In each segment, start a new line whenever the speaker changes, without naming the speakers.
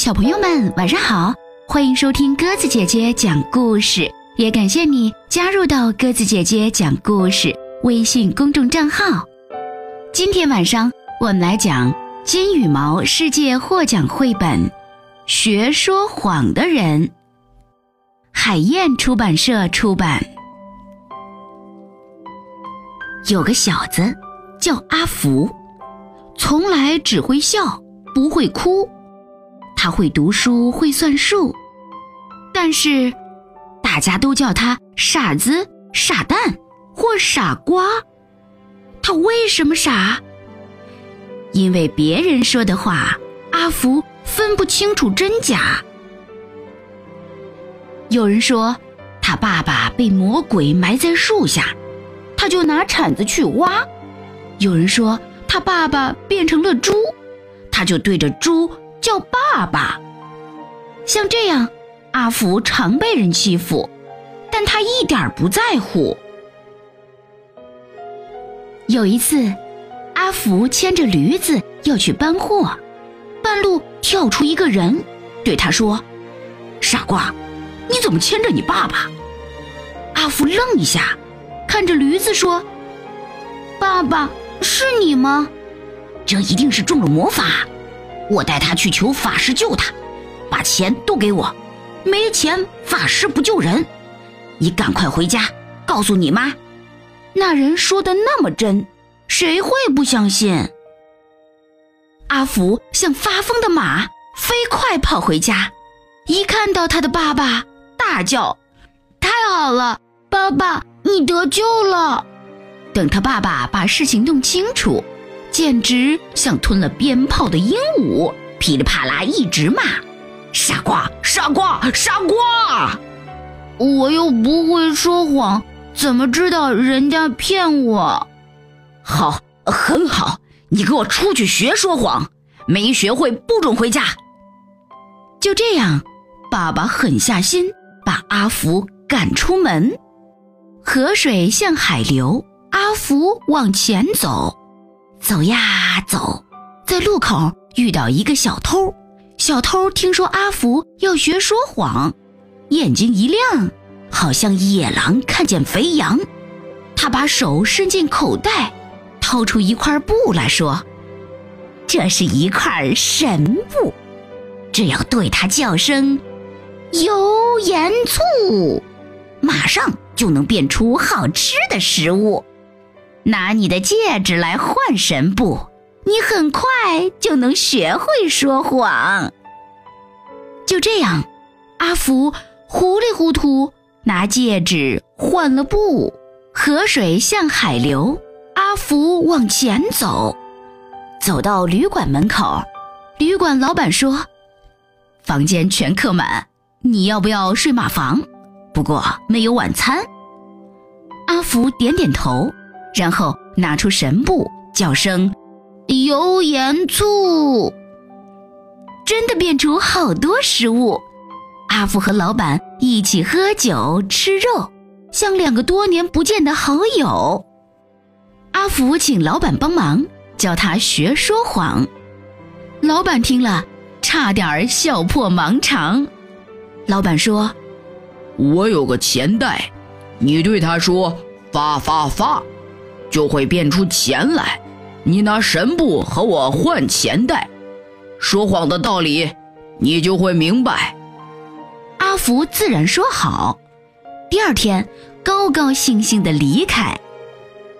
小朋友们，晚上好！欢迎收听鸽子姐姐讲故事，也感谢你加入到鸽子姐姐讲故事微信公众账号。今天晚上我们来讲金羽毛世界获奖绘本《学说谎的人》，海燕出版社出版。有个小子叫阿福，从来只会笑，不会哭。他会读书，会算数，但是大家都叫他傻子、傻蛋或傻瓜。他为什么傻？因为别人说的话，阿福分不清楚真假。有人说他爸爸被魔鬼埋在树下，他就拿铲子去挖；有人说他爸爸变成了猪，他就对着猪。叫爸爸，像这样，阿福常被人欺负，但他一点不在乎。有一次，阿福牵着驴子要去搬货，半路跳出一个人，对他说：“傻瓜，你怎么牵着你爸爸？”阿福愣一下，看着驴子说：“爸爸，是你吗？这一定是中了魔法。”我带他去求法师救他，把钱都给我。没钱，法师不救人。你赶快回家，告诉你妈。那人说的那么真，谁会不相信？阿福像发疯的马，飞快跑回家。一看到他的爸爸，大叫：“太好了，爸爸，你得救了！”等他爸爸把事情弄清楚。简直像吞了鞭炮的鹦鹉，噼里啪啦一直骂：“傻瓜，傻瓜，傻瓜！”我又不会说谎，怎么知道人家骗我？好，很好，你给我出去学说谎，没学会不准回家。就这样，爸爸狠下心把阿福赶出门。河水向海流，阿福往前走。走呀走，在路口遇到一个小偷。小偷听说阿福要学说谎，眼睛一亮，好像野狼看见肥羊。他把手伸进口袋，掏出一块布来说：“这是一块神布，只要对他叫声‘油盐醋’，马上就能变出好吃的食物。”拿你的戒指来换神布，你很快就能学会说谎。就这样，阿福糊里糊涂拿戒指换了布。河水向海流，阿福往前走，走到旅馆门口，旅馆老板说：“房间全客满，你要不要睡马房？不过没有晚餐。”阿福点点头。然后拿出神布，叫声“油盐醋”，真的变出好多食物。阿福和老板一起喝酒吃肉，像两个多年不见的好友。阿福请老板帮忙，教他学说谎。老板听了，差点笑破盲肠。老板说：“
我有个钱袋，你对他说‘发发发’。”就会变出钱来，你拿神布和我换钱袋，说谎的道理，你就会明白。
阿福自然说好。第二天，高高兴兴地离开。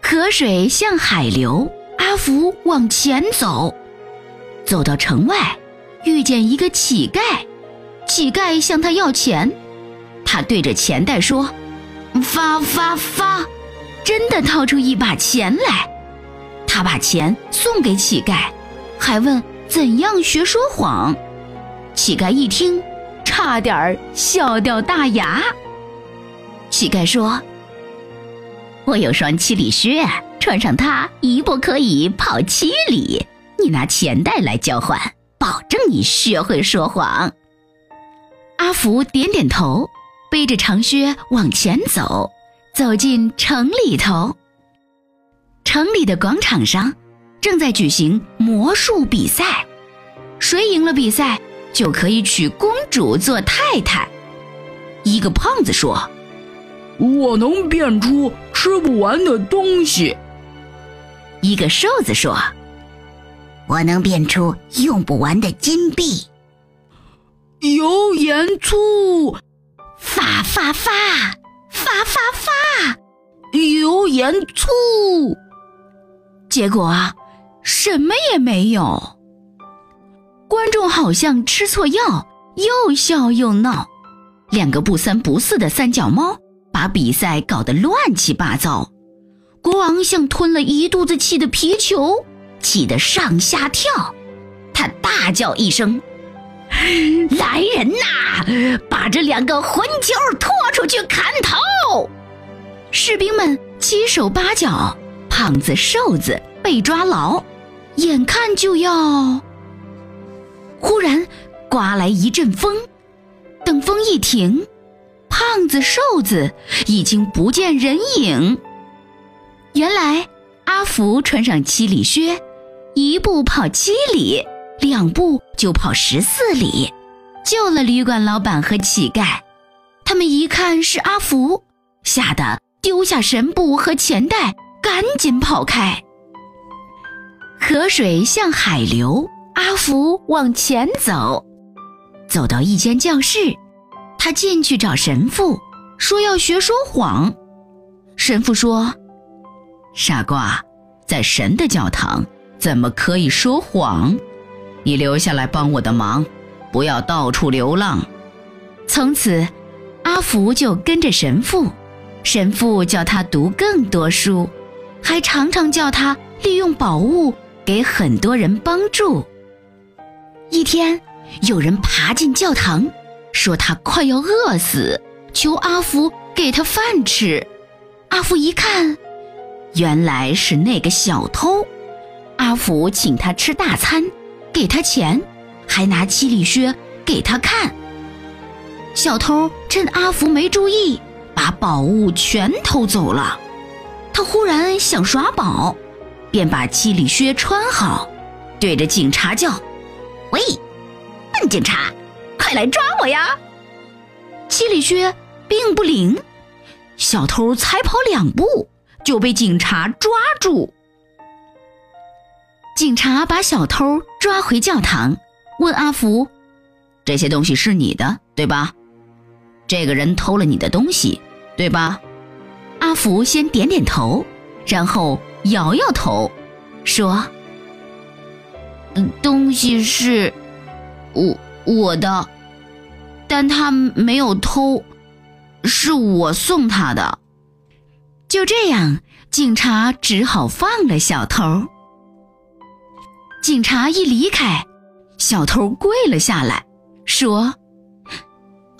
河水向海流，阿福往前走，走到城外，遇见一个乞丐，乞丐向他要钱，他对着钱袋说：“发发发。”真的掏出一把钱来，他把钱送给乞丐，还问怎样学说谎。乞丐一听，差点笑掉大牙。乞丐说：“我有双七里靴，穿上它一步可以跑七里。你拿钱袋来交换，保证你学会说谎。”阿福点点头，背着长靴往前走。走进城里头，城里的广场上正在举行魔术比赛，谁赢了比赛就可以娶公主做太太。一个胖子说：“
我能变出吃不完的东西。”
一个瘦子说：“
我能变出用不完的金币。”
油盐醋，
发发发，发发发，
油盐醋。
结果啊，什么也没有。观众好像吃错药，又笑又闹。两个不三不四的三脚猫把比赛搞得乱七八糟。国王像吞了一肚子气的皮球，气得上下跳。他大叫一声：“来人呐，把这两个混球拖出去砍头！”士兵们七手八脚，胖子瘦子被抓牢，眼看就要……忽然，刮来一阵风。等风一停，胖子、瘦子已经不见人影。原来阿福穿上七里靴，一步跑七里，两步就跑十四里，救了旅馆老板和乞丐。他们一看是阿福，吓得丢下神布和钱袋，赶紧跑开。河水向海流，阿福往前走。走到一间教室，他进去找神父，说要学说谎。神父说：“
傻瓜，在神的教堂怎么可以说谎？你留下来帮我的忙，不要到处流浪。”
从此，阿福就跟着神父，神父教他读更多书，还常常叫他利用宝物给很多人帮助。一天。有人爬进教堂，说他快要饿死，求阿福给他饭吃。阿福一看，原来是那个小偷。阿福请他吃大餐，给他钱，还拿七里靴给他看。小偷趁阿福没注意，把宝物全偷走了。他忽然想耍宝，便把七里靴穿好，对着警察叫：“喂！”笨警察，快来抓我呀！七里靴并不灵，小偷才跑两步就被警察抓住。警察把小偷抓回教堂，问阿福：“
这些东西是你的，对吧？这个人偷了你的东西，对吧？”
阿福先点点头，然后摇摇头，说：“，东西是……”我我的，但他没有偷，是我送他的。就这样，警察只好放了小偷。警察一离开，小偷跪了下来，说：“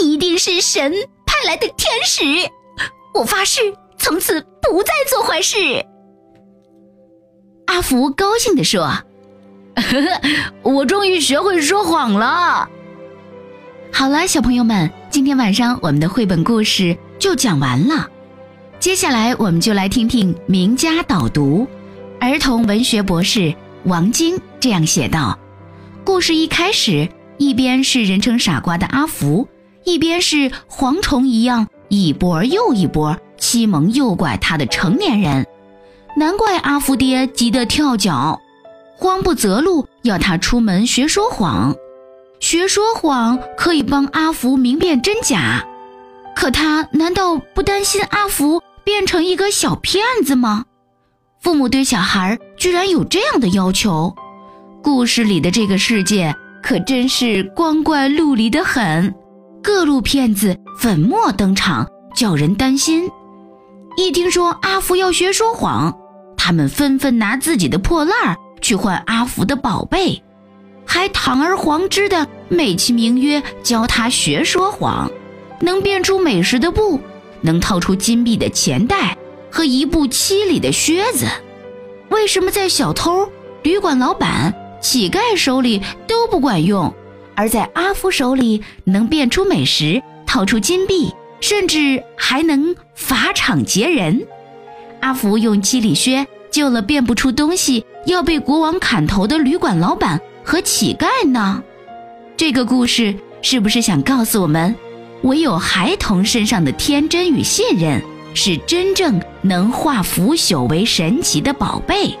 一定是神派来的天使，我发誓从此不再做坏事。”阿福高兴地说。我终于学会说谎了。好了，小朋友们，今天晚上我们的绘本故事就讲完了。接下来，我们就来听听名家导读。儿童文学博士王晶这样写道：故事一开始，一边是人称傻瓜的阿福，一边是蝗虫一样一波又一波欺蒙诱拐他的成年人，难怪阿福爹急得跳脚。慌不择路，要他出门学说谎。学说谎可以帮阿福明辨真假，可他难道不担心阿福变成一个小骗子吗？父母对小孩居然有这样的要求。故事里的这个世界可真是光怪陆离的很，各路骗子粉墨登场，叫人担心。一听说阿福要学说谎，他们纷纷拿自己的破烂儿。去换阿福的宝贝，还堂而皇之的美其名曰教他学说谎，能变出美食的布，能掏出金币的钱袋和一部七里的靴子。为什么在小偷、旅馆老板、乞丐手里都不管用，而在阿福手里能变出美食、掏出金币，甚至还能法场劫人？阿福用七里靴。救了变不出东西、要被国王砍头的旅馆老板和乞丐呢？这个故事是不是想告诉我们，唯有孩童身上的天真与信任，是真正能化腐朽为神奇的宝贝？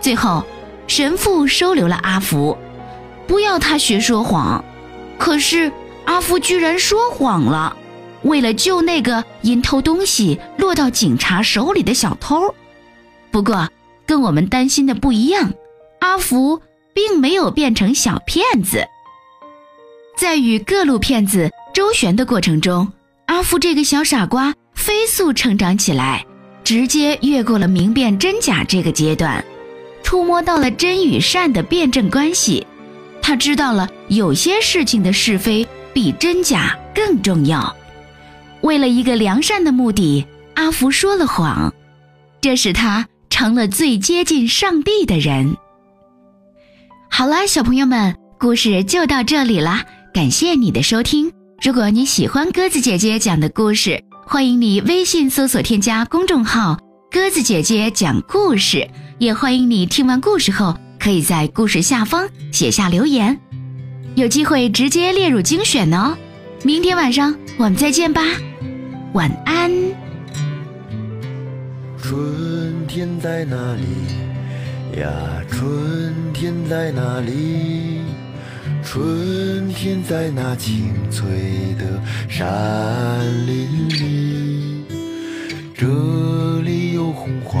最后，神父收留了阿福，不要他学说谎。可是阿福居然说谎了，为了救那个因偷东西落到警察手里的小偷。不过，跟我们担心的不一样，阿福并没有变成小骗子。在与各路骗子周旋的过程中，阿福这个小傻瓜飞速成长起来，直接越过了明辨真假这个阶段，触摸到了真与善的辩证关系。他知道了有些事情的是非比真假更重要。为了一个良善的目的，阿福说了谎，这使他。成了最接近上帝的人。好了，小朋友们，故事就到这里啦，感谢你的收听。如果你喜欢鸽子姐姐讲的故事，欢迎你微信搜索添加公众号“鸽子姐姐讲故事”，也欢迎你听完故事后可以在故事下方写下留言，有机会直接列入精选哦。明天晚上我们再见吧，晚安。
春天在哪里呀？春天在哪里？春天在那青翠的山林里。这里有红花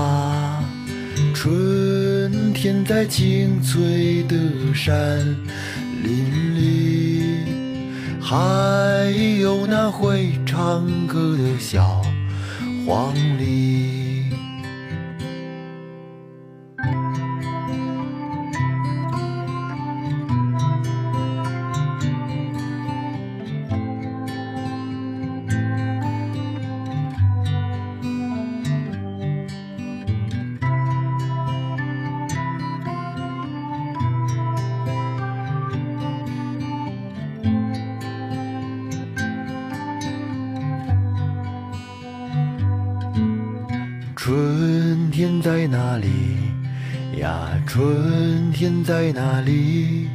在青翠的山林里，还有那会唱歌的小黄鹂。在哪里呀？春天在哪里？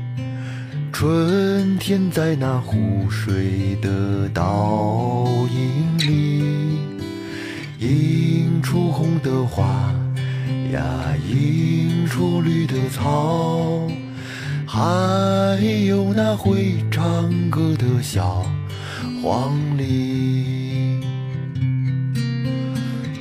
春天在那湖水的倒影里，映出红的花呀，映出绿的草，还有那会唱歌的小黄鹂。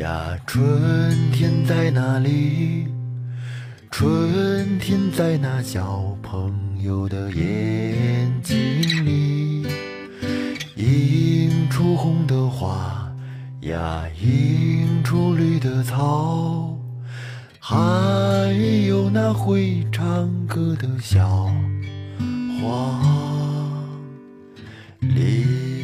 呀，春天在哪里？春天在那小朋友的眼睛里，映出红的花呀，映出绿的草，还有那会唱歌的小花。梨。